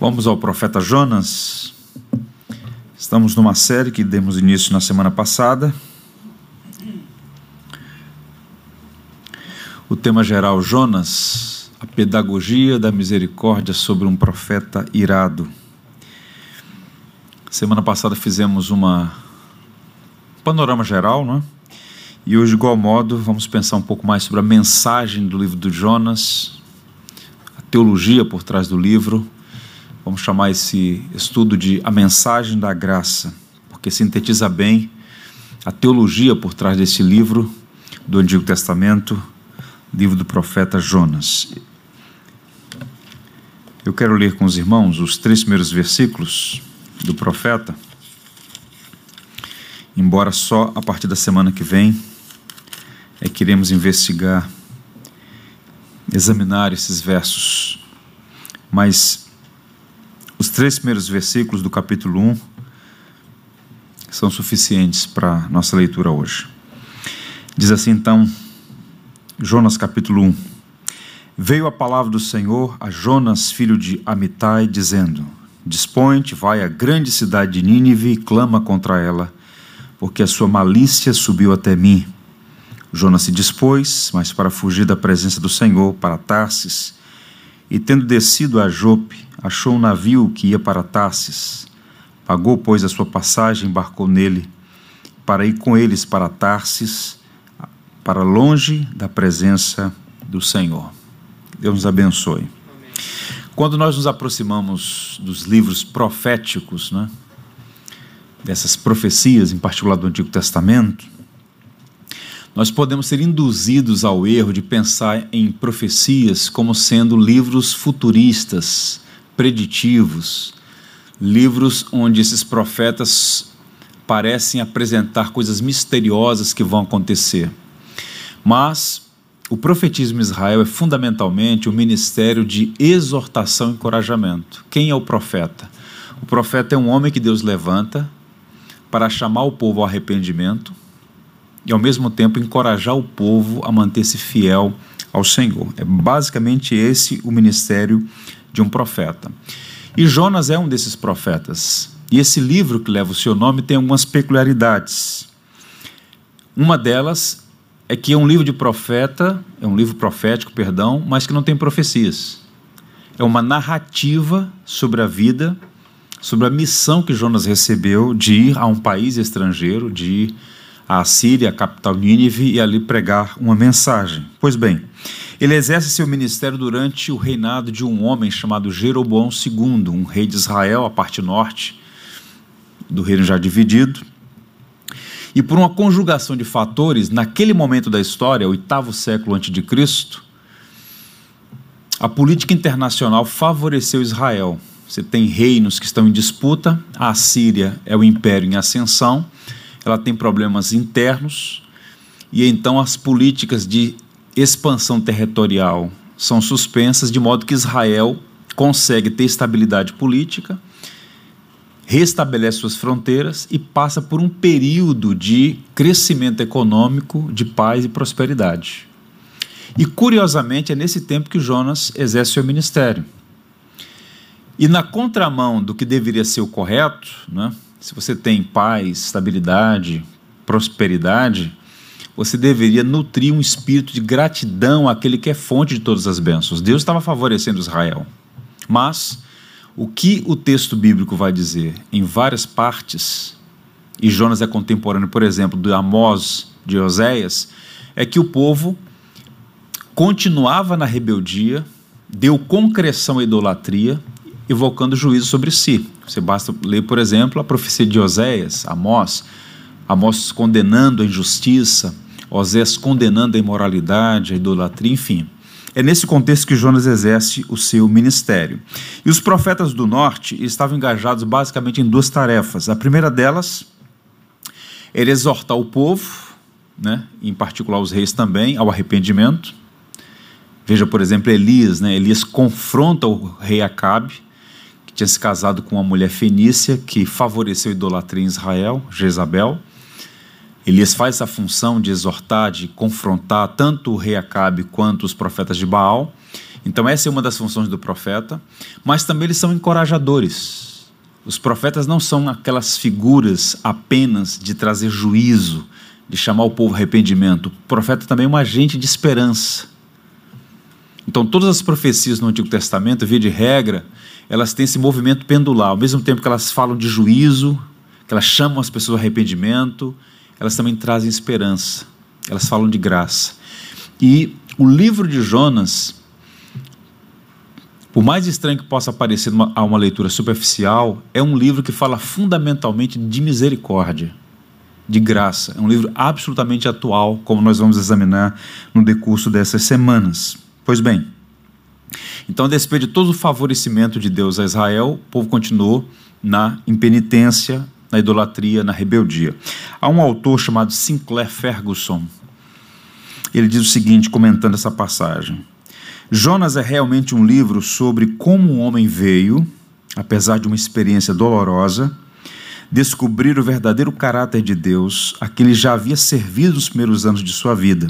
Vamos ao profeta Jonas. Estamos numa série que demos início na semana passada. O tema geral Jonas, a pedagogia da misericórdia sobre um profeta irado. Semana passada fizemos uma um panorama geral, não é? E hoje, de igual modo, vamos pensar um pouco mais sobre a mensagem do livro do Jonas, a teologia por trás do livro Vamos chamar esse estudo de A Mensagem da Graça, porque sintetiza bem a teologia por trás desse livro do Antigo Testamento, livro do profeta Jonas. Eu quero ler com os irmãos os três primeiros versículos do profeta, embora só a partir da semana que vem é que iremos investigar, examinar esses versos. Mas os três primeiros versículos do capítulo 1 são suficientes para nossa leitura hoje. Diz assim então, Jonas capítulo 1: Veio a palavra do Senhor a Jonas, filho de Amitai, dizendo: Dispõe-te, vai à grande cidade de Nínive e clama contra ela, porque a sua malícia subiu até mim. Jonas se dispôs, mas para fugir da presença do Senhor, para Tarsis, e tendo descido a Jope, achou um navio que ia para Tarsis. Pagou, pois, a sua passagem, embarcou nele, para ir com eles para Tarsis, para longe da presença do Senhor. Deus nos abençoe. Amém. Quando nós nos aproximamos dos livros proféticos, né, dessas profecias, em particular do Antigo Testamento, nós podemos ser induzidos ao erro de pensar em profecias como sendo livros futuristas, preditivos, livros onde esses profetas parecem apresentar coisas misteriosas que vão acontecer. Mas o profetismo Israel é fundamentalmente o um ministério de exortação e encorajamento. Quem é o profeta? O profeta é um homem que Deus levanta para chamar o povo ao arrependimento e, ao mesmo tempo, encorajar o povo a manter-se fiel ao Senhor. É basicamente esse o ministério de um profeta. E Jonas é um desses profetas. E esse livro que leva o seu nome tem algumas peculiaridades. Uma delas é que é um livro de profeta, é um livro profético, perdão, mas que não tem profecias. É uma narrativa sobre a vida, sobre a missão que Jonas recebeu de ir a um país estrangeiro, de ir à Síria, a capital Nínive, e ali pregar uma mensagem. Pois bem, ele exerce seu ministério durante o reinado de um homem chamado Jeroboão II, um rei de Israel, a parte norte do reino já dividido. E por uma conjugação de fatores, naquele momento da história, oitavo século antes de Cristo, a política internacional favoreceu Israel. Você tem reinos que estão em disputa, a Síria é o império em ascensão, ela tem problemas internos, e então as políticas de expansão territorial são suspensas, de modo que Israel consegue ter estabilidade política, restabelece suas fronteiras e passa por um período de crescimento econômico, de paz e prosperidade. E curiosamente é nesse tempo que Jonas exerce seu ministério. E na contramão do que deveria ser o correto, né, se você tem paz, estabilidade, prosperidade, você deveria nutrir um espírito de gratidão àquele que é fonte de todas as bênçãos. Deus estava favorecendo Israel. Mas o que o texto bíblico vai dizer em várias partes, e Jonas é contemporâneo, por exemplo, do Amós de Oséias, é que o povo continuava na rebeldia, deu concreção à idolatria, evocando juízo sobre si. Você basta ler, por exemplo, a profecia de Oséias, Amós, Amós condenando a injustiça, Osés condenando a imoralidade, a idolatria, enfim. É nesse contexto que Jonas exerce o seu ministério. E os profetas do norte estavam engajados basicamente em duas tarefas. A primeira delas era exortar o povo, né, em particular os reis também, ao arrependimento. Veja, por exemplo, Elias. Né? Elias confronta o rei Acabe, tinha se casado com uma mulher fenícia que favoreceu a idolatria em Israel, Jezabel. Elias faz essa função de exortar, de confrontar tanto o rei Acabe quanto os profetas de Baal. Então, essa é uma das funções do profeta, mas também eles são encorajadores. Os profetas não são aquelas figuras apenas de trazer juízo, de chamar o povo arrependimento. O profeta também é um agente de esperança. Então, todas as profecias no Antigo Testamento, via de regra, elas têm esse movimento pendular. Ao mesmo tempo que elas falam de juízo, que elas chamam as pessoas ao arrependimento, elas também trazem esperança. Elas falam de graça. E o livro de Jonas, por mais estranho que possa parecer a uma leitura superficial, é um livro que fala fundamentalmente de misericórdia, de graça. É um livro absolutamente atual, como nós vamos examinar no decurso dessas semanas. Pois bem, então, a despeito de todo o favorecimento de Deus a Israel, o povo continuou na impenitência, na idolatria, na rebeldia. Há um autor chamado Sinclair Ferguson. Ele diz o seguinte, comentando essa passagem: Jonas é realmente um livro sobre como um homem veio, apesar de uma experiência dolorosa, descobrir o verdadeiro caráter de Deus a quem ele já havia servido nos primeiros anos de sua vida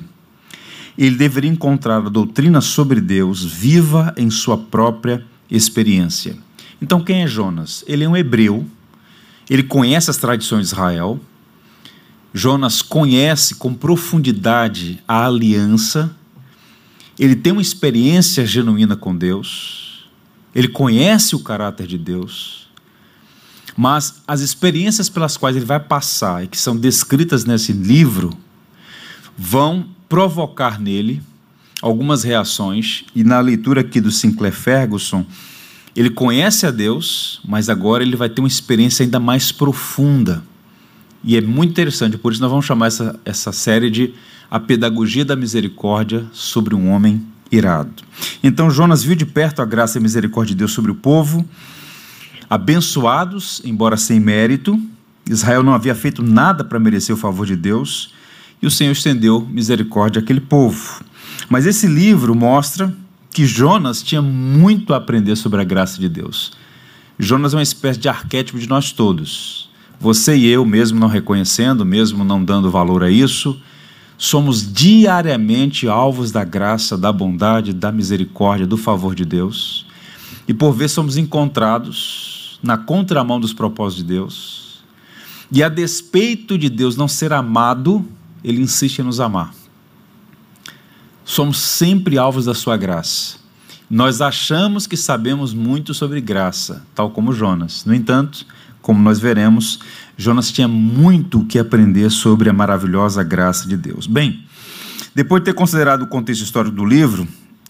ele deveria encontrar a doutrina sobre Deus viva em sua própria experiência. Então, quem é Jonas? Ele é um hebreu, ele conhece as tradições de Israel. Jonas conhece com profundidade a aliança, ele tem uma experiência genuína com Deus, ele conhece o caráter de Deus, mas as experiências pelas quais ele vai passar e que são descritas nesse livro vão provocar nele algumas reações, e na leitura aqui do Sinclair Ferguson, ele conhece a Deus, mas agora ele vai ter uma experiência ainda mais profunda. E é muito interessante, por isso nós vamos chamar essa, essa série de A Pedagogia da Misericórdia sobre um Homem Irado. Então Jonas viu de perto a graça e a misericórdia de Deus sobre o povo, abençoados, embora sem mérito. Israel não havia feito nada para merecer o favor de Deus, e o Senhor estendeu misericórdia àquele povo. Mas esse livro mostra que Jonas tinha muito a aprender sobre a graça de Deus. Jonas é uma espécie de arquétipo de nós todos. Você e eu, mesmo não reconhecendo, mesmo não dando valor a isso, somos diariamente alvos da graça, da bondade, da misericórdia, do favor de Deus. E por vezes somos encontrados na contramão dos propósitos de Deus. E a despeito de Deus não ser amado, ele insiste em nos amar. Somos sempre alvos da sua graça. Nós achamos que sabemos muito sobre graça, tal como Jonas. No entanto, como nós veremos, Jonas tinha muito que aprender sobre a maravilhosa graça de Deus. Bem, depois de ter considerado o contexto histórico do livro,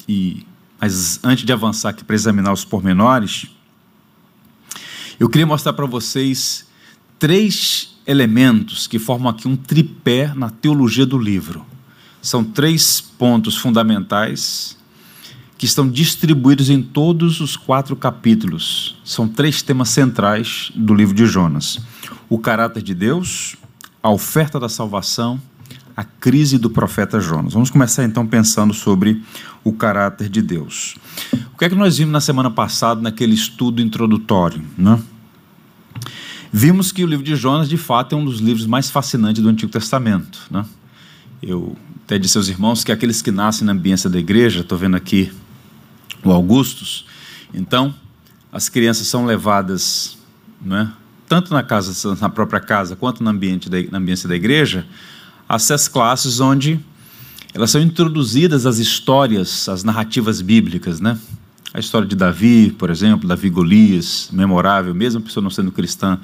e mas antes de avançar aqui para examinar os pormenores, eu queria mostrar para vocês três elementos que formam aqui um tripé na teologia do livro. São três pontos fundamentais que estão distribuídos em todos os quatro capítulos. São três temas centrais do livro de Jonas: o caráter de Deus, a oferta da salvação, a crise do profeta Jonas. Vamos começar então pensando sobre o caráter de Deus. O que é que nós vimos na semana passada naquele estudo introdutório, né? Vimos que o livro de Jonas, de fato, é um dos livros mais fascinantes do Antigo Testamento. Né? Eu até disse aos irmãos que aqueles que nascem na ambiência da igreja, estou vendo aqui o Augustus, então as crianças são levadas, né, tanto na casa, na própria casa, quanto no ambiente da, na ambiência da igreja, a essas classes onde elas são introduzidas às histórias, às narrativas bíblicas, né? A história de Davi, por exemplo, Davi Golias, memorável, mesmo a pessoa não sendo cristã,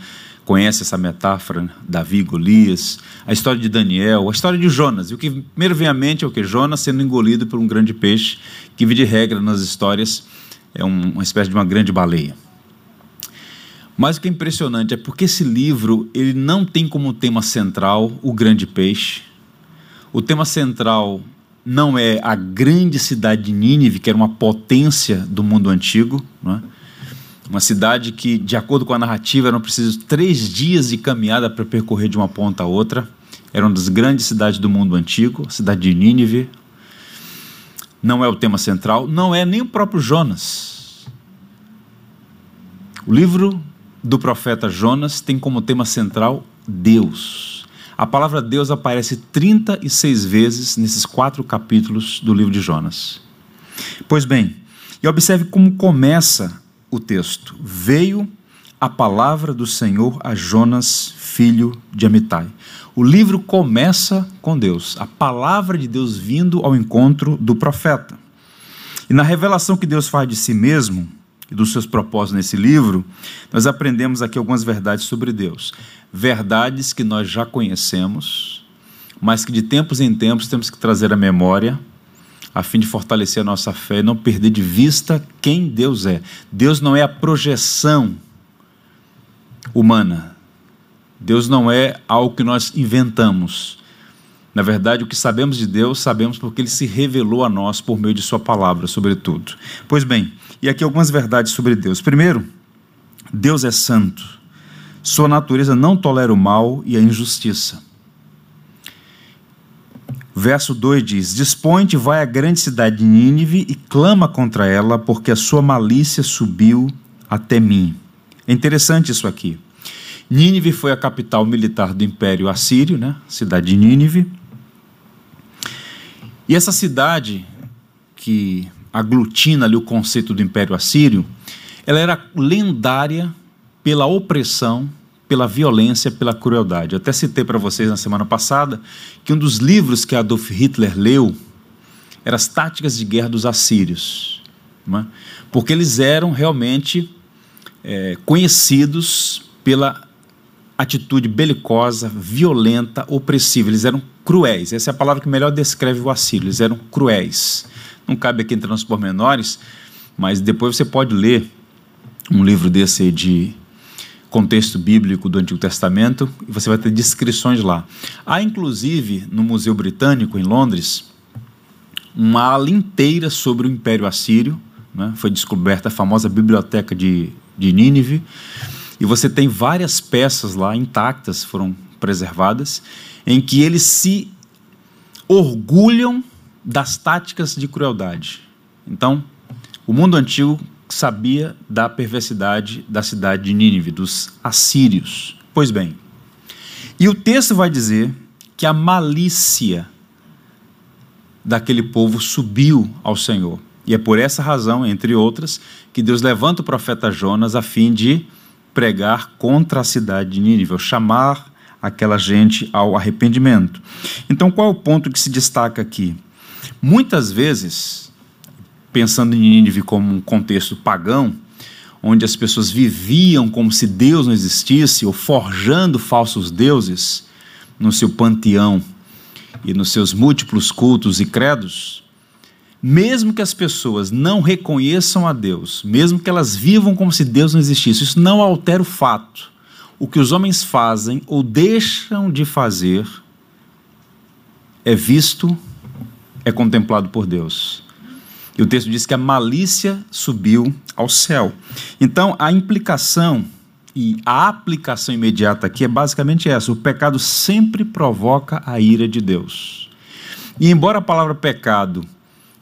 conhece essa metáfora, né? Davi Golias. A história de Daniel, a história de Jonas. E o que primeiro vem à mente é o que? Jonas sendo engolido por um grande peixe, que, de regra, nas histórias, é uma espécie de uma grande baleia. Mas o que é impressionante é porque esse livro ele não tem como tema central o grande peixe. O tema central não é a grande cidade de Nínive, que era uma potência do mundo antigo, é? uma cidade que, de acordo com a narrativa, eram precisos três dias de caminhada para percorrer de uma ponta a outra. Era uma das grandes cidades do mundo antigo, a cidade de Nínive. Não é o tema central, não é nem o próprio Jonas. O livro do profeta Jonas tem como tema central Deus. A palavra Deus aparece 36 vezes nesses quatro capítulos do livro de Jonas. Pois bem, E observe como começa o texto. Veio a palavra do Senhor a Jonas, filho de Amitai. O livro começa com Deus, a palavra de Deus vindo ao encontro do profeta. E na revelação que Deus faz de si mesmo e dos seus propósitos nesse livro, nós aprendemos aqui algumas verdades sobre Deus. Verdades que nós já conhecemos, mas que de tempos em tempos temos que trazer à memória a fim de fortalecer a nossa fé e não perder de vista quem Deus é. Deus não é a projeção humana. Deus não é algo que nós inventamos. Na verdade, o que sabemos de Deus, sabemos porque ele se revelou a nós por meio de Sua palavra, sobretudo. Pois bem, e aqui algumas verdades sobre Deus. Primeiro, Deus é santo. Sua natureza não tolera o mal e a injustiça. Verso 2 diz: Dispõe-te, vai à grande cidade de Nínive e clama contra ela, porque a sua malícia subiu até mim. É interessante isso aqui. Nínive foi a capital militar do Império Assírio, né? cidade de Nínive. E essa cidade, que aglutina ali o conceito do Império Assírio, ela era lendária pela opressão pela violência, pela crueldade. Eu até citei para vocês na semana passada que um dos livros que Adolf Hitler leu era as táticas de guerra dos assírios, é? porque eles eram realmente é, conhecidos pela atitude belicosa, violenta, opressiva. Eles eram cruéis. Essa é a palavra que melhor descreve o assírio. Eles eram cruéis. Não cabe aqui entrar nos pormenores, mas depois você pode ler um livro desse de contexto bíblico do Antigo Testamento e você vai ter descrições lá. Há inclusive no Museu Britânico em Londres uma ala inteira sobre o Império Assírio, né? foi descoberta a famosa biblioteca de, de Nínive e você tem várias peças lá intactas, foram preservadas, em que eles se orgulham das táticas de crueldade. Então, o mundo antigo sabia da perversidade da cidade de Nínive, dos assírios. Pois bem, e o texto vai dizer que a malícia daquele povo subiu ao Senhor. E é por essa razão, entre outras, que Deus levanta o profeta Jonas a fim de pregar contra a cidade de Nínive, chamar aquela gente ao arrependimento. Então, qual é o ponto que se destaca aqui? Muitas vezes, pensando em Nínive como um contexto pagão, onde as pessoas viviam como se Deus não existisse, ou forjando falsos deuses no seu panteão e nos seus múltiplos cultos e credos, mesmo que as pessoas não reconheçam a Deus, mesmo que elas vivam como se Deus não existisse, isso não altera o fato. O que os homens fazem ou deixam de fazer é visto, é contemplado por Deus. E o texto diz que a malícia subiu ao céu. Então, a implicação e a aplicação imediata aqui é basicamente essa: o pecado sempre provoca a ira de Deus. E embora a palavra pecado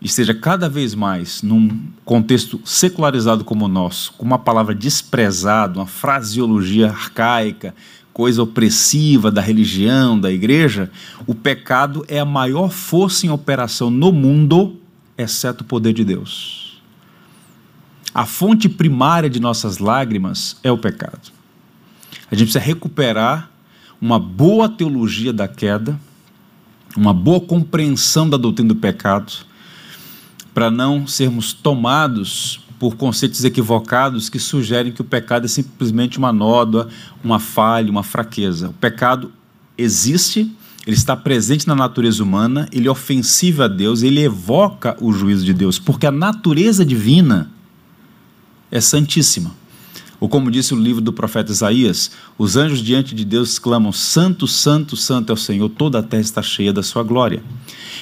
esteja cada vez mais num contexto secularizado como o nosso, com uma palavra desprezada, uma fraseologia arcaica, coisa opressiva da religião, da igreja, o pecado é a maior força em operação no mundo exceto o poder de Deus. A fonte primária de nossas lágrimas é o pecado. A gente precisa recuperar uma boa teologia da queda, uma boa compreensão da doutrina do pecado, para não sermos tomados por conceitos equivocados que sugerem que o pecado é simplesmente uma nódoa, uma falha, uma fraqueza. O pecado existe, ele está presente na natureza humana, ele é ofensivo a Deus, ele evoca o juízo de Deus, porque a natureza divina é santíssima. Ou como disse o livro do profeta Isaías, os anjos diante de Deus clamam: Santo, Santo, Santo é o Senhor, toda a terra está cheia da sua glória.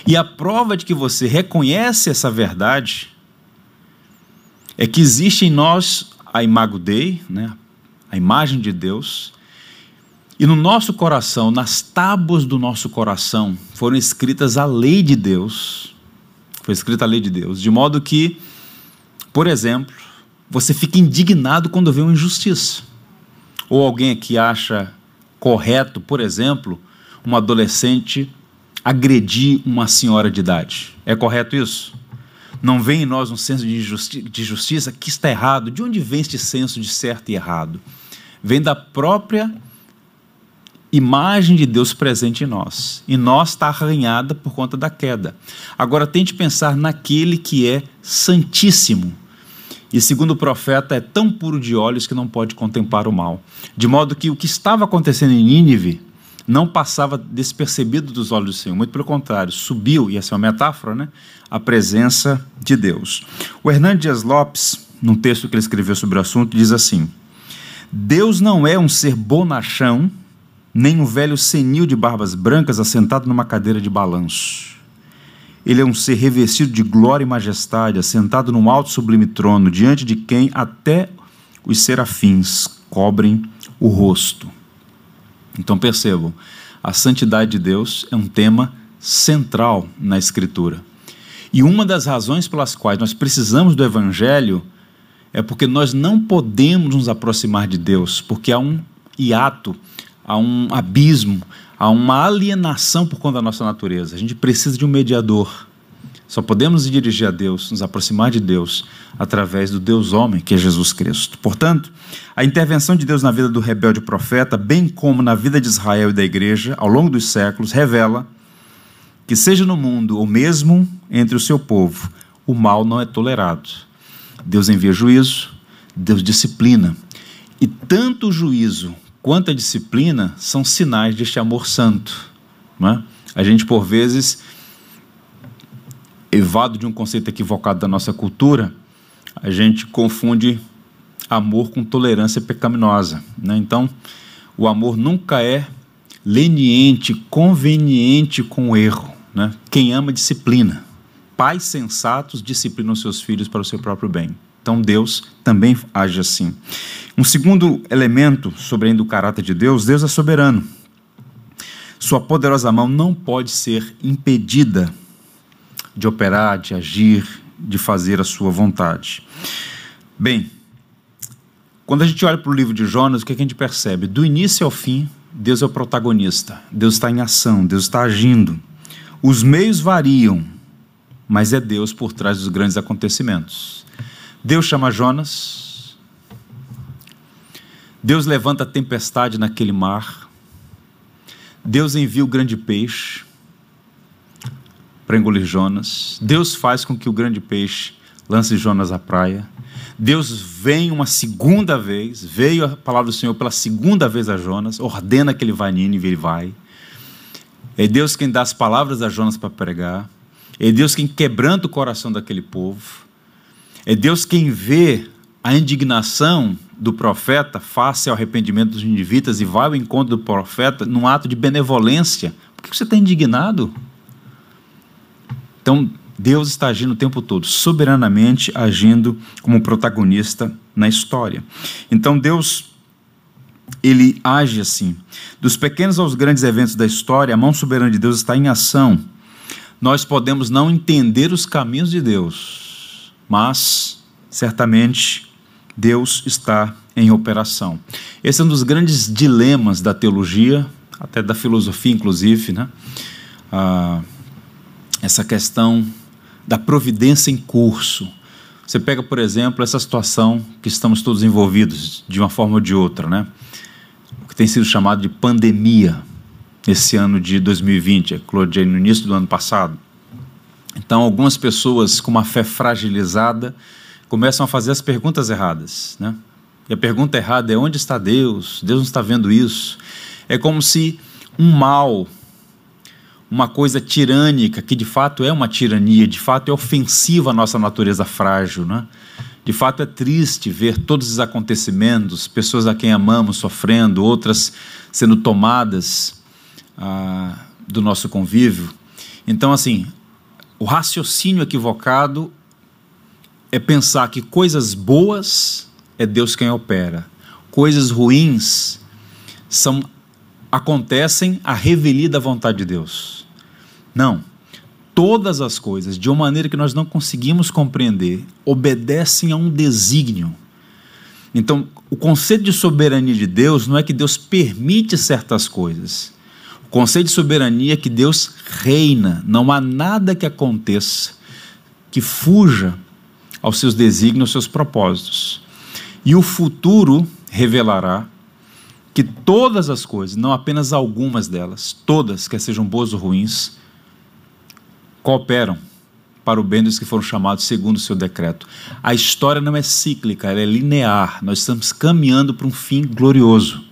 E a prova de que você reconhece essa verdade é que existe em nós a imago Dei, né, a imagem de Deus, e no nosso coração, nas tábuas do nosso coração, foram escritas a lei de Deus. Foi escrita a lei de Deus, de modo que, por exemplo, você fica indignado quando vê uma injustiça. Ou alguém que acha correto, por exemplo, uma adolescente agredir uma senhora de idade. É correto isso? Não vem em nós um senso de, justi de justiça que está errado. De onde vem este senso de certo e errado? Vem da própria imagem de Deus presente em nós. E nós está arranhada por conta da queda. Agora tente pensar naquele que é santíssimo. E segundo o profeta, é tão puro de olhos que não pode contemplar o mal. De modo que o que estava acontecendo em Nínive não passava despercebido dos olhos do Senhor, muito pelo contrário, subiu, e essa é uma metáfora, né? A presença de Deus. O Hernandes Dias Lopes, num texto que ele escreveu sobre o assunto, diz assim: Deus não é um ser bonachão, nem um velho senil de barbas brancas assentado numa cadeira de balanço. Ele é um ser revestido de glória e majestade, assentado num alto sublime trono, diante de quem até os serafins cobrem o rosto. Então percebam, a santidade de Deus é um tema central na Escritura. E uma das razões pelas quais nós precisamos do Evangelho é porque nós não podemos nos aproximar de Deus, porque há um hiato, há um abismo, há uma alienação por conta da nossa natureza. A gente precisa de um mediador. Só podemos nos dirigir a Deus, nos aproximar de Deus, através do Deus homem, que é Jesus Cristo. Portanto, a intervenção de Deus na vida do rebelde profeta, bem como na vida de Israel e da igreja, ao longo dos séculos, revela que, seja no mundo ou mesmo entre o seu povo, o mal não é tolerado. Deus envia juízo, Deus disciplina. E tanto o juízo quanto a disciplina são sinais deste amor santo. Não é? A gente, por vezes, evado de um conceito equivocado da nossa cultura, a gente confunde amor com tolerância pecaminosa. Né? Então, o amor nunca é leniente, conveniente com o erro. Né? Quem ama, disciplina. Pais sensatos disciplinam seus filhos para o seu próprio bem. Então, Deus também age assim. Um segundo elemento sobre ainda o caráter de Deus: Deus é soberano. Sua poderosa mão não pode ser impedida de operar, de agir, de fazer a sua vontade. Bem, quando a gente olha para o livro de Jonas, o que, é que a gente percebe? Do início ao fim, Deus é o protagonista, Deus está em ação, Deus está agindo. Os meios variam, mas é Deus por trás dos grandes acontecimentos. Deus chama Jonas, Deus levanta a tempestade naquele mar, Deus envia o grande peixe, para engolir Jonas. Deus faz com que o grande peixe lance Jonas à praia. Deus vem uma segunda vez, veio a palavra do Senhor pela segunda vez a Jonas, ordena que ele vá a Nínive, ele vai. É Deus quem dá as palavras a Jonas para pregar. É Deus quem quebranta o coração daquele povo. É Deus quem vê a indignação do profeta face ao arrependimento dos indivíduos e vai ao encontro do profeta num ato de benevolência. Por que você está indignado? Então, Deus está agindo o tempo todo, soberanamente agindo como protagonista na história. Então, Deus, ele age assim. Dos pequenos aos grandes eventos da história, a mão soberana de Deus está em ação. Nós podemos não entender os caminhos de Deus, mas, certamente, Deus está em operação. Esse é um dos grandes dilemas da teologia, até da filosofia, inclusive, né? Ah, essa questão da providência em curso. Você pega, por exemplo, essa situação que estamos todos envolvidos de uma forma ou de outra, né? O que tem sido chamado de pandemia esse ano de 2020, eclodiu no início do ano passado. Então, algumas pessoas com uma fé fragilizada começam a fazer as perguntas erradas, né? E a pergunta errada é: onde está Deus? Deus não está vendo isso. É como se um mal uma coisa tirânica, que de fato é uma tirania, de fato é ofensiva à nossa natureza frágil. Né? De fato é triste ver todos os acontecimentos, pessoas a quem amamos sofrendo, outras sendo tomadas ah, do nosso convívio. Então, assim, o raciocínio equivocado é pensar que coisas boas é Deus quem opera, coisas ruins são acontecem a revelia da vontade de Deus. Não. Todas as coisas, de uma maneira que nós não conseguimos compreender, obedecem a um desígnio. Então, o conceito de soberania de Deus não é que Deus permite certas coisas. O conceito de soberania é que Deus reina. Não há nada que aconteça que fuja aos seus desígnios, aos seus propósitos. E o futuro revelará que todas as coisas, não apenas algumas delas, todas, quer sejam boas ou ruins, cooperam para o bem dos que foram chamados segundo o seu decreto. A história não é cíclica, ela é linear. Nós estamos caminhando para um fim glorioso.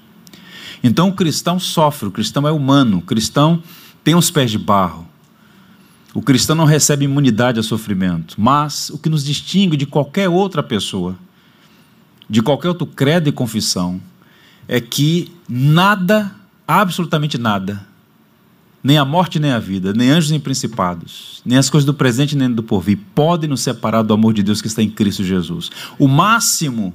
Então o cristão sofre, o cristão é humano, o cristão tem os pés de barro. O cristão não recebe imunidade a sofrimento, mas o que nos distingue de qualquer outra pessoa, de qualquer outro credo e confissão, é que nada, absolutamente nada, nem a morte nem a vida, nem anjos nem principados, nem as coisas do presente nem do porvir, podem nos separar do amor de Deus que está em Cristo Jesus. O máximo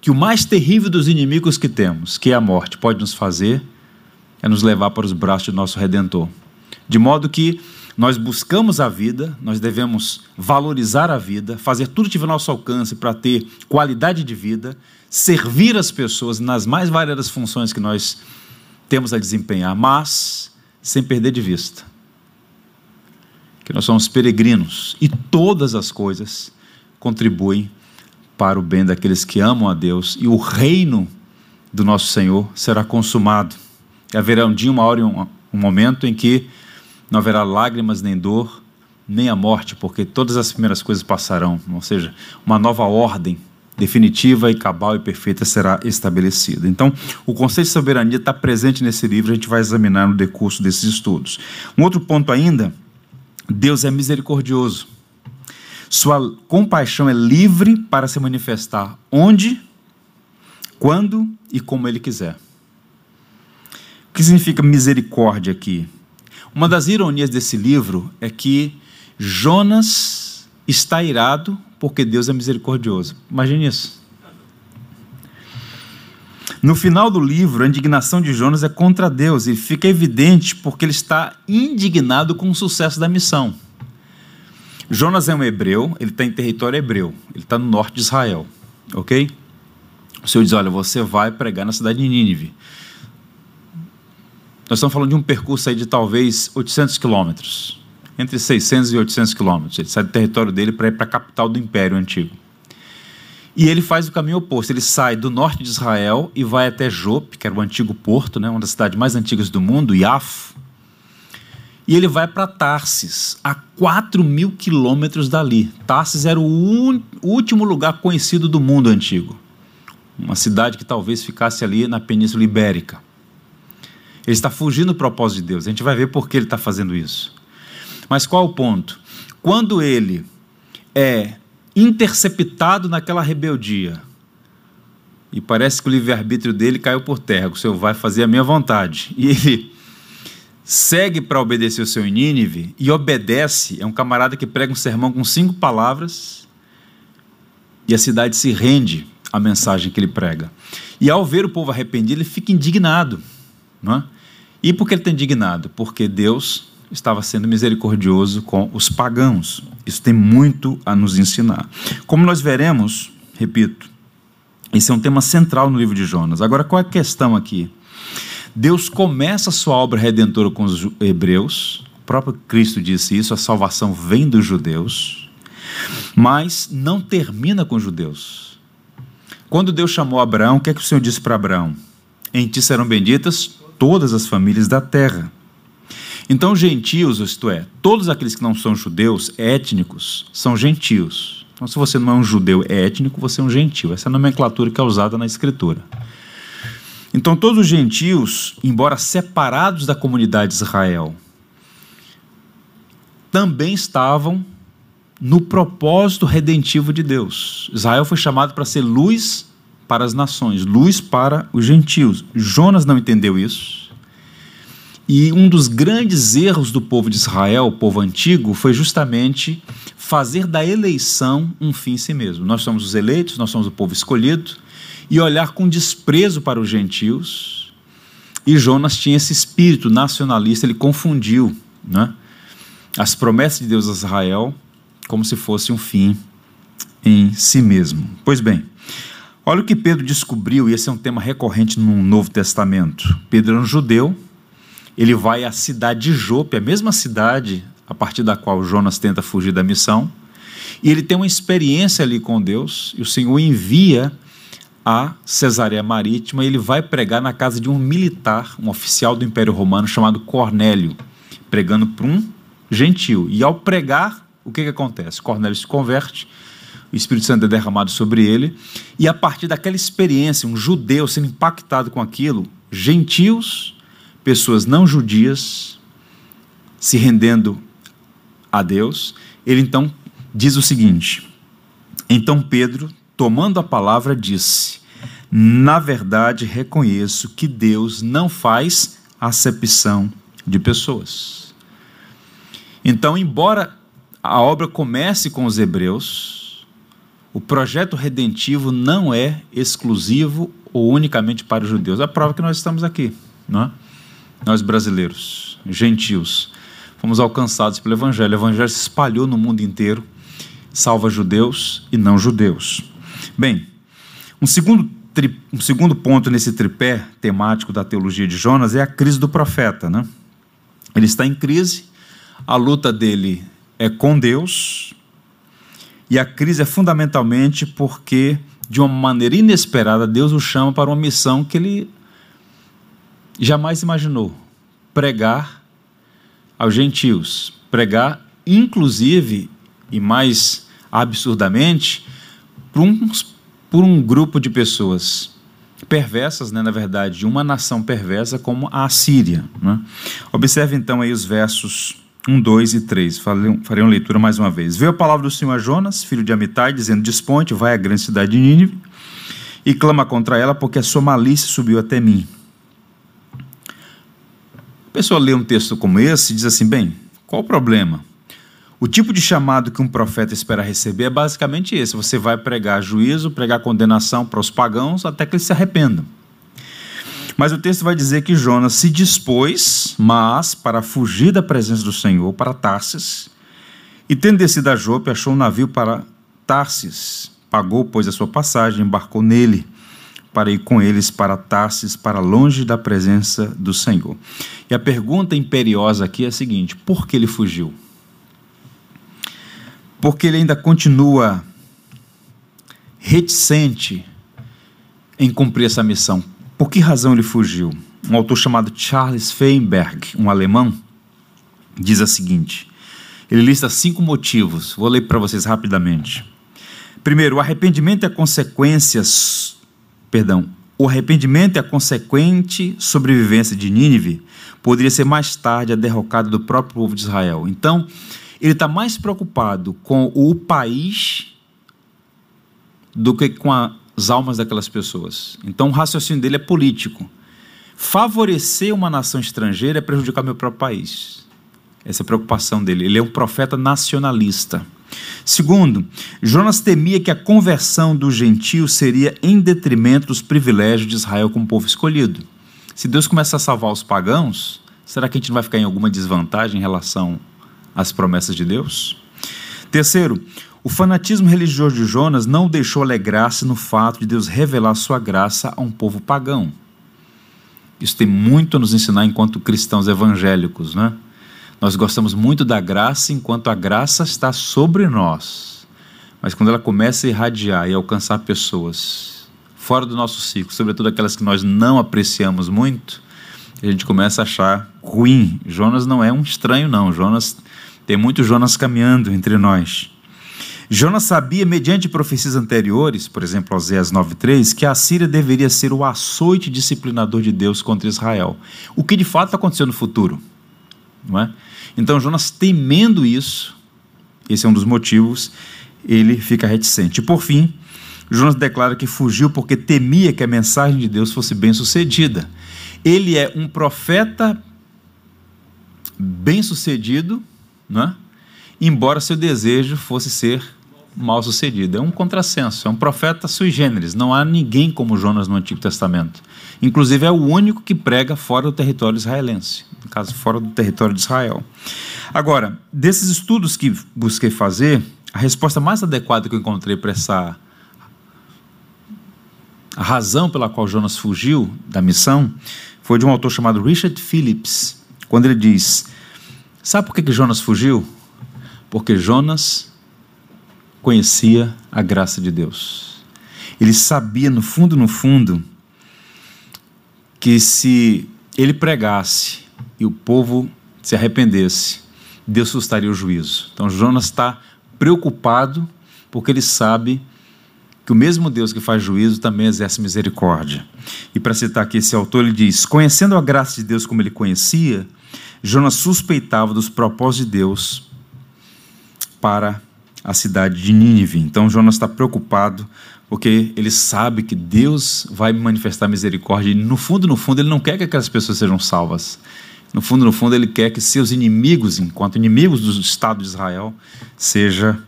que o mais terrível dos inimigos que temos, que é a morte, pode nos fazer, é nos levar para os braços do nosso Redentor. De modo que nós buscamos a vida, nós devemos valorizar a vida, fazer tudo que tiver nosso alcance para ter qualidade de vida, servir as pessoas nas mais variadas funções que nós temos a desempenhar, mas sem perder de vista que nós somos peregrinos e todas as coisas contribuem para o bem daqueles que amam a Deus e o reino do nosso Senhor será consumado. E haverá um dia, uma hora e um, um momento em que não haverá lágrimas nem dor, nem a morte, porque todas as primeiras coisas passarão, ou seja, uma nova ordem definitiva e cabal e perfeita será estabelecida. Então, o conceito de soberania está presente nesse livro, a gente vai examinar no decurso desses estudos. Um outro ponto ainda, Deus é misericordioso. Sua compaixão é livre para se manifestar onde, quando e como ele quiser. O que significa misericórdia aqui? Uma das ironias desse livro é que Jonas está irado porque Deus é misericordioso. Imagine isso. No final do livro, a indignação de Jonas é contra Deus e fica evidente porque ele está indignado com o sucesso da missão. Jonas é um hebreu, ele está em território hebreu, ele está no norte de Israel, ok? O Senhor diz: Olha, você vai pregar na cidade de Nínive. Nós estamos falando de um percurso aí de talvez 800 quilômetros, entre 600 e 800 quilômetros. Ele sai do território dele para ir para a capital do Império Antigo. E ele faz o caminho oposto. Ele sai do norte de Israel e vai até Jope, que era o antigo porto, né, uma das cidades mais antigas do mundo, Yaf. E ele vai para Tarsis, a 4 mil quilômetros dali. Tarsis era o un... último lugar conhecido do mundo antigo. Uma cidade que talvez ficasse ali na Península Ibérica. Ele está fugindo do propósito de Deus. A gente vai ver por que ele está fazendo isso. Mas qual o ponto? Quando ele é interceptado naquela rebeldia, e parece que o livre-arbítrio dele caiu por terra, o Senhor vai fazer a minha vontade, e ele segue para obedecer o seu em Nínive e obedece, é um camarada que prega um sermão com cinco palavras, e a cidade se rende à mensagem que ele prega. E ao ver o povo arrependido, ele fica indignado. Não é? E por que ele está indignado? Porque Deus estava sendo misericordioso com os pagãos. Isso tem muito a nos ensinar. Como nós veremos, repito, esse é um tema central no livro de Jonas. Agora, qual é a questão aqui? Deus começa a sua obra redentora com os hebreus, o próprio Cristo disse isso, a salvação vem dos judeus, mas não termina com os judeus. Quando Deus chamou Abraão, o que é que o Senhor disse para Abraão? Em ti serão benditas todas as famílias da terra. Então, gentios, isto é, todos aqueles que não são judeus étnicos, são gentios. Então, se você não é um judeu étnico, você é um gentio. Essa é a nomenclatura que é usada na Escritura. Então, todos os gentios, embora separados da comunidade de Israel, também estavam no propósito redentivo de Deus. Israel foi chamado para ser luz para as nações, luz para os gentios. Jonas não entendeu isso. E um dos grandes erros do povo de Israel, o povo antigo, foi justamente fazer da eleição um fim em si mesmo. Nós somos os eleitos, nós somos o povo escolhido, e olhar com desprezo para os gentios. E Jonas tinha esse espírito nacionalista, ele confundiu né, as promessas de Deus a Israel como se fosse um fim em si mesmo. Pois bem, Olha o que Pedro descobriu, e esse é um tema recorrente no Novo Testamento. Pedro era um judeu, ele vai à cidade de Jope, a mesma cidade a partir da qual Jonas tenta fugir da missão, E ele tem uma experiência ali com Deus, e o Senhor envia a Cesareia Marítima, e ele vai pregar na casa de um militar, um oficial do Império Romano chamado Cornélio, pregando para um gentil. E ao pregar, o que, que acontece? Cornélio se converte, o Espírito Santo é derramado sobre ele, e a partir daquela experiência, um judeu sendo impactado com aquilo, gentios, pessoas não judias, se rendendo a Deus, ele então diz o seguinte: Então Pedro, tomando a palavra, disse: Na verdade, reconheço que Deus não faz acepção de pessoas. Então, embora a obra comece com os hebreus, o projeto redentivo não é exclusivo ou unicamente para os judeus. É a prova que nós estamos aqui, não é? nós brasileiros, gentios, fomos alcançados pelo Evangelho. O Evangelho se espalhou no mundo inteiro, salva judeus e não judeus. Bem, um segundo, um segundo ponto nesse tripé temático da teologia de Jonas é a crise do profeta. Né? Ele está em crise, a luta dele é com Deus, e a crise é fundamentalmente porque, de uma maneira inesperada, Deus o chama para uma missão que ele jamais imaginou: pregar aos gentios, pregar, inclusive, e mais absurdamente, por um, por um grupo de pessoas perversas, né, na verdade, de uma nação perversa como a Assíria. Né? Observe então aí os versos 1, 2 e 3. Farei, leitura mais uma vez. Veio a palavra do Senhor a Jonas, filho de Amitai, dizendo: Desponte, vai à grande cidade de Nínive e clama contra ela, porque a sua malícia subiu até mim. A pessoa lê um texto como esse e diz assim: bem, qual o problema? O tipo de chamado que um profeta espera receber é basicamente esse: você vai pregar juízo, pregar condenação para os pagãos até que eles se arrependam. Mas o texto vai dizer que Jonas se dispôs, mas para fugir da presença do Senhor, para Tarsis, e tendo descido a Jope, achou um navio para Tarsis. Pagou, pois, a sua passagem, embarcou nele, para ir com eles para Tarsis, para longe da presença do Senhor. E a pergunta imperiosa aqui é a seguinte: por que ele fugiu? Porque ele ainda continua reticente em cumprir essa missão. Por que razão ele fugiu? Um autor chamado Charles Feinberg, um alemão, diz a seguinte: ele lista cinco motivos, vou ler para vocês rapidamente. Primeiro, o arrependimento é consequências, perdão, o arrependimento e a consequente sobrevivência de Nínive poderia ser mais tarde a derrocada do próprio povo de Israel. Então, ele está mais preocupado com o país do que com a as almas daquelas pessoas. Então o raciocínio dele é político. Favorecer uma nação estrangeira é prejudicar meu próprio país. Essa é a preocupação dele. Ele é um profeta nacionalista. Segundo, Jonas temia que a conversão do gentio seria em detrimento dos privilégios de Israel como povo escolhido. Se Deus começar a salvar os pagãos, será que a gente não vai ficar em alguma desvantagem em relação às promessas de Deus? Terceiro, o fanatismo religioso de Jonas não o deixou alegrar-se no fato de Deus revelar sua graça a um povo pagão. Isso tem muito a nos ensinar enquanto cristãos evangélicos, né? Nós gostamos muito da graça enquanto a graça está sobre nós. Mas quando ela começa a irradiar e alcançar pessoas fora do nosso ciclo, sobretudo aquelas que nós não apreciamos muito, a gente começa a achar ruim. Jonas não é um estranho, não. Jonas tem muito Jonas caminhando entre nós. Jonas sabia, mediante profecias anteriores, por exemplo, Oséias 9,3, que a Síria deveria ser o açoite disciplinador de Deus contra Israel. O que de fato aconteceu no futuro. Não é? Então, Jonas, temendo isso, esse é um dos motivos, ele fica reticente. E por fim, Jonas declara que fugiu porque temia que a mensagem de Deus fosse bem sucedida. Ele é um profeta bem sucedido, não é? embora seu desejo fosse ser mal sucedido. É um contrassenso, é um profeta sui generis. Não há ninguém como Jonas no Antigo Testamento. Inclusive, é o único que prega fora do território israelense, no caso, fora do território de Israel. Agora, desses estudos que busquei fazer, a resposta mais adequada que eu encontrei para essa a razão pela qual Jonas fugiu da missão foi de um autor chamado Richard Phillips, quando ele diz: Sabe por que, que Jonas fugiu? Porque Jonas conhecia a graça de Deus. Ele sabia, no fundo, no fundo, que se ele pregasse e o povo se arrependesse, Deus sustaria o juízo. Então Jonas está preocupado porque ele sabe que o mesmo Deus que faz juízo também exerce misericórdia. E para citar aqui esse autor, ele diz: Conhecendo a graça de Deus como ele conhecia, Jonas suspeitava dos propósitos de Deus para a cidade de Nínive. Então Jonas está preocupado porque ele sabe que Deus vai manifestar misericórdia e no fundo, no fundo, ele não quer que aquelas pessoas sejam salvas. No fundo, no fundo, ele quer que seus inimigos, enquanto inimigos do Estado de Israel, seja,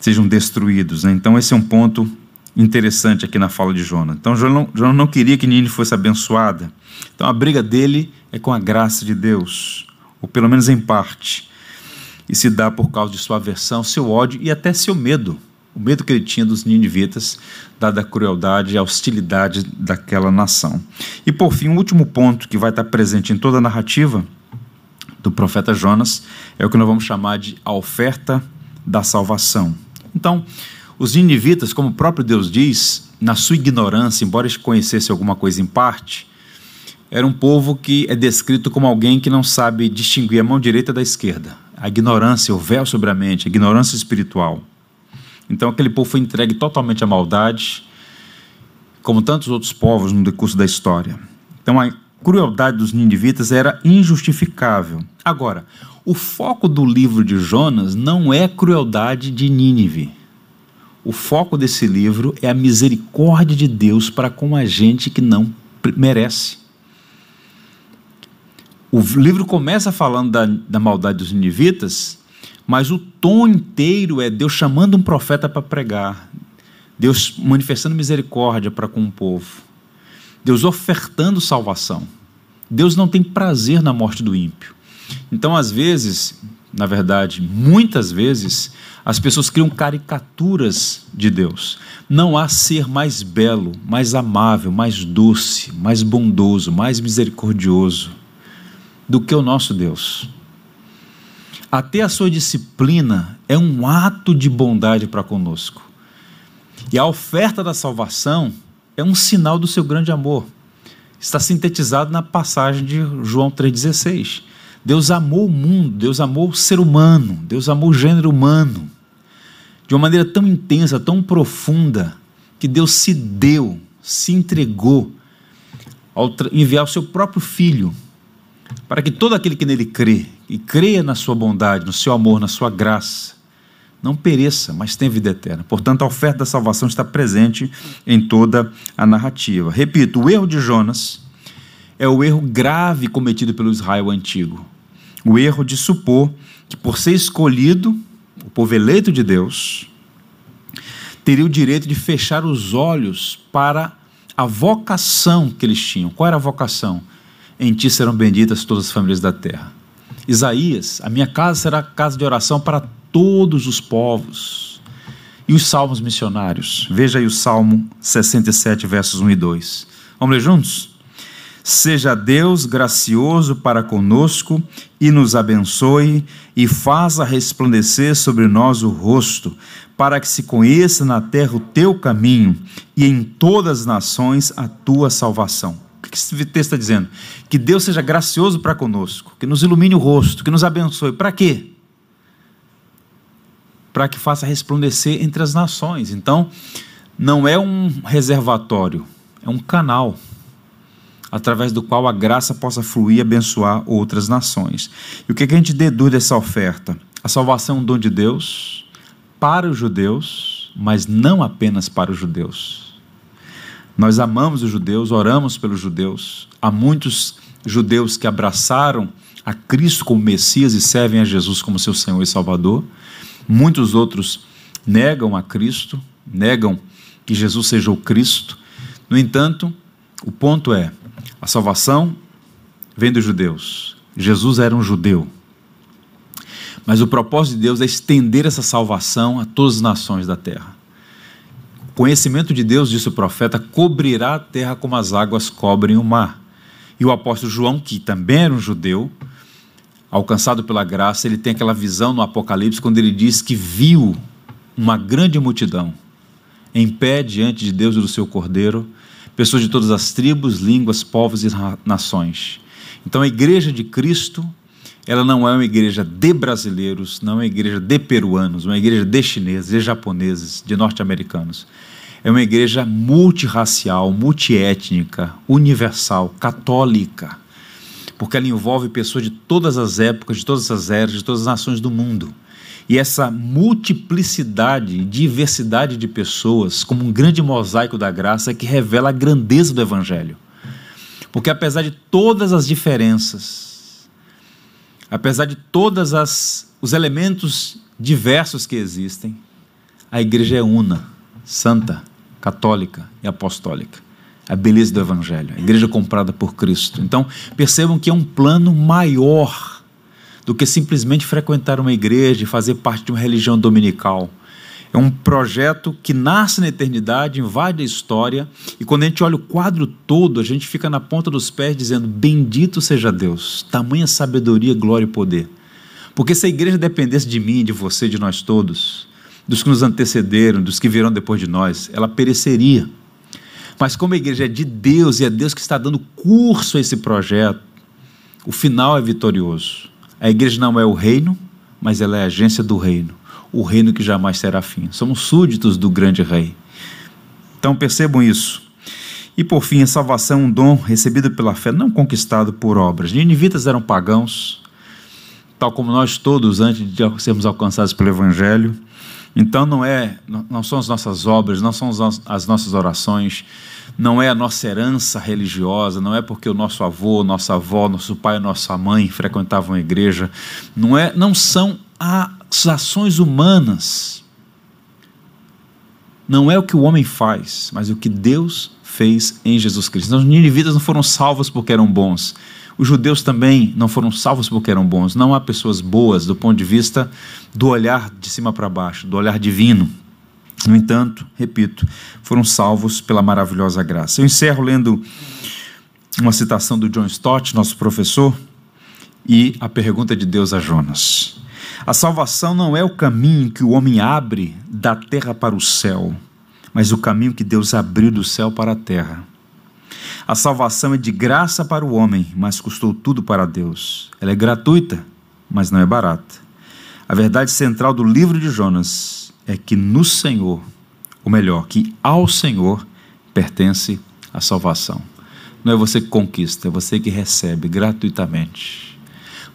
sejam destruídos. Né? Então, esse é um ponto interessante aqui na fala de Jonas. Então, Jonas não, não queria que Nínive fosse abençoada. Então, a briga dele é com a graça de Deus, ou pelo menos em parte. E se dá por causa de sua aversão, seu ódio e até seu medo o medo que ele tinha dos ninivitas, dada a crueldade e a hostilidade daquela nação. E por fim, o último ponto que vai estar presente em toda a narrativa do profeta Jonas é o que nós vamos chamar de a oferta da salvação. Então, os ninivitas, como o próprio Deus diz, na sua ignorância, embora eles conhecessem alguma coisa em parte, era um povo que é descrito como alguém que não sabe distinguir a mão direita da esquerda. A ignorância, o véu sobre a mente, a ignorância espiritual. Então aquele povo foi entregue totalmente à maldade, como tantos outros povos no decurso da história. Então a crueldade dos ninivitas era injustificável. Agora, o foco do livro de Jonas não é a crueldade de Nínive. O foco desse livro é a misericórdia de Deus para com a gente que não merece. O livro começa falando da, da maldade dos ninivitas, mas o tom inteiro é Deus chamando um profeta para pregar, Deus manifestando misericórdia para com o povo, Deus ofertando salvação. Deus não tem prazer na morte do ímpio. Então, às vezes, na verdade, muitas vezes, as pessoas criam caricaturas de Deus. Não há ser mais belo, mais amável, mais doce, mais bondoso, mais misericordioso do que o nosso Deus. Até a sua disciplina é um ato de bondade para conosco. E a oferta da salvação é um sinal do seu grande amor. Está sintetizado na passagem de João 3,16. Deus amou o mundo, Deus amou o ser humano, Deus amou o gênero humano de uma maneira tão intensa, tão profunda, que Deus se deu, se entregou ao enviar o seu próprio filho para que todo aquele que nele crê, e creia na sua bondade, no seu amor, na sua graça, não pereça, mas tenha vida eterna. Portanto, a oferta da salvação está presente em toda a narrativa. Repito, o erro de Jonas é o erro grave cometido pelo Israel antigo. O erro de supor que, por ser escolhido, o povo eleito de Deus, teria o direito de fechar os olhos para a vocação que eles tinham. Qual era a vocação? Em ti serão benditas todas as famílias da terra. Isaías, a minha casa será casa de oração para todos os povos. E os salmos missionários? Veja aí o Salmo 67, versos 1 e 2. Vamos ler juntos? Seja Deus gracioso para conosco e nos abençoe e faça resplandecer sobre nós o rosto, para que se conheça na terra o teu caminho e em todas as nações a tua salvação que esse texto está dizendo? Que Deus seja gracioso para conosco, que nos ilumine o rosto, que nos abençoe. Para quê? Para que faça resplandecer entre as nações. Então, não é um reservatório, é um canal através do qual a graça possa fluir e abençoar outras nações. E o que, que a gente deduz dessa oferta? A salvação é um dom de Deus para os judeus, mas não apenas para os judeus nós amamos os judeus, oramos pelos judeus. Há muitos judeus que abraçaram a Cristo como Messias e servem a Jesus como seu Senhor e Salvador. Muitos outros negam a Cristo, negam que Jesus seja o Cristo. No entanto, o ponto é: a salvação vem dos judeus. Jesus era um judeu. Mas o propósito de Deus é estender essa salvação a todas as nações da terra conhecimento de Deus, disse o profeta, cobrirá a terra como as águas cobrem o mar. E o apóstolo João, que também era um judeu, alcançado pela graça, ele tem aquela visão no Apocalipse quando ele diz que viu uma grande multidão, em pé diante de Deus e do seu Cordeiro, pessoas de todas as tribos, línguas, povos e nações. Então a igreja de Cristo, ela não é uma igreja de brasileiros, não é uma igreja de peruanos, uma igreja de chineses, de japoneses, de norte-americanos. É uma igreja multirracial, multiétnica, universal, católica, porque ela envolve pessoas de todas as épocas, de todas as eras, de todas as nações do mundo. E essa multiplicidade, diversidade de pessoas, como um grande mosaico da graça, é que revela a grandeza do Evangelho. Porque apesar de todas as diferenças, apesar de todos os elementos diversos que existem, a igreja é una, santa, católica e apostólica. A beleza do Evangelho, a igreja comprada por Cristo. Então, percebam que é um plano maior do que simplesmente frequentar uma igreja e fazer parte de uma religião dominical. É um projeto que nasce na eternidade, invade a história, e quando a gente olha o quadro todo, a gente fica na ponta dos pés dizendo: Bendito seja Deus, tamanha sabedoria, glória e poder. Porque se a igreja dependesse de mim, de você, de nós todos, dos que nos antecederam, dos que virão depois de nós, ela pereceria. Mas como a igreja é de Deus e é Deus que está dando curso a esse projeto, o final é vitorioso. A igreja não é o reino, mas ela é a agência do reino, o reino que jamais será fim. Somos súditos do grande rei. Então percebam isso. E por fim, a salvação é um dom recebido pela fé, não conquistado por obras. Ninivitas eram pagãos, tal como nós todos antes de sermos alcançados pelo Evangelho. Então não é, não são as nossas obras, não são as nossas orações, não é a nossa herança religiosa, não é porque o nosso avô, nossa avó, nosso pai, nossa mãe frequentavam a igreja, não é, não são as ações humanas. Não é o que o homem faz, mas o que Deus fez em Jesus Cristo. Então, os ninivitas não foram salvos porque eram bons. Os judeus também não foram salvos porque eram bons. Não há pessoas boas do ponto de vista do olhar de cima para baixo, do olhar divino. No entanto, repito, foram salvos pela maravilhosa graça. Eu encerro lendo uma citação do John Stott, nosso professor, e a pergunta de Deus a Jonas. A salvação não é o caminho que o homem abre da terra para o céu, mas o caminho que Deus abriu do céu para a terra. A salvação é de graça para o homem, mas custou tudo para Deus. Ela é gratuita, mas não é barata. A verdade central do livro de Jonas é que no Senhor, ou melhor, que ao Senhor pertence a salvação. Não é você que conquista, é você que recebe gratuitamente.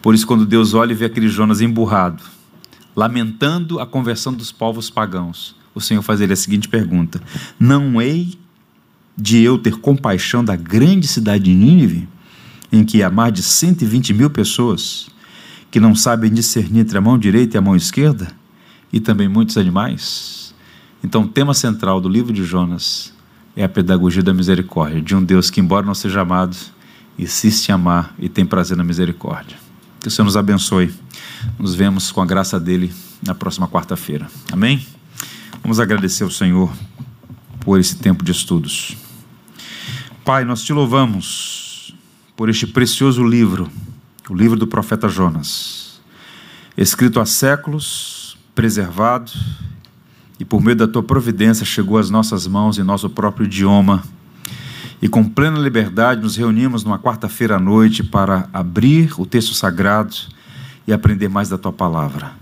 Por isso, quando Deus olha e vê aquele Jonas emburrado, lamentando a conversão dos povos pagãos, o Senhor faz ele a seguinte pergunta: Não hei de eu ter compaixão da grande cidade de Nínive, em que há mais de 120 mil pessoas que não sabem discernir entre a mão direita e a mão esquerda? e também muitos animais. Então, o tema central do livro de Jonas é a pedagogia da misericórdia, de um Deus que, embora não seja amado, insiste em amar e tem prazer na misericórdia. Que o Senhor nos abençoe. Nos vemos com a graça dele na próxima quarta-feira. Amém? Vamos agradecer ao Senhor por esse tempo de estudos. Pai, nós te louvamos por este precioso livro, o livro do profeta Jonas, escrito há séculos preservado e por meio da tua providência chegou às nossas mãos em nosso próprio idioma. E com plena liberdade nos reunimos numa quarta-feira à noite para abrir o texto sagrado e aprender mais da tua palavra.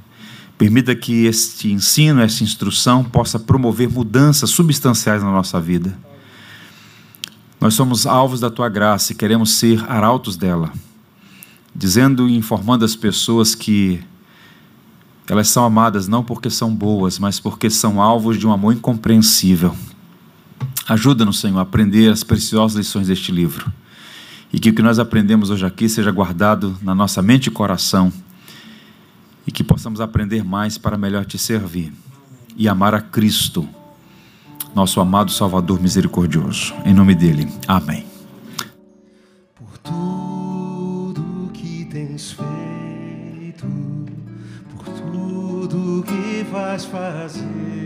Permita que este ensino, esta instrução possa promover mudanças substanciais na nossa vida. Nós somos alvos da tua graça e queremos ser arautos dela, dizendo e informando as pessoas que elas são amadas não porque são boas, mas porque são alvos de um amor incompreensível. Ajuda-nos, Senhor, a aprender as preciosas lições deste livro. E que o que nós aprendemos hoje aqui seja guardado na nossa mente e coração. E que possamos aprender mais para melhor te servir e amar a Cristo, nosso amado Salvador misericordioso. Em nome dele. Amém. Por tudo que tens feito vais fazer por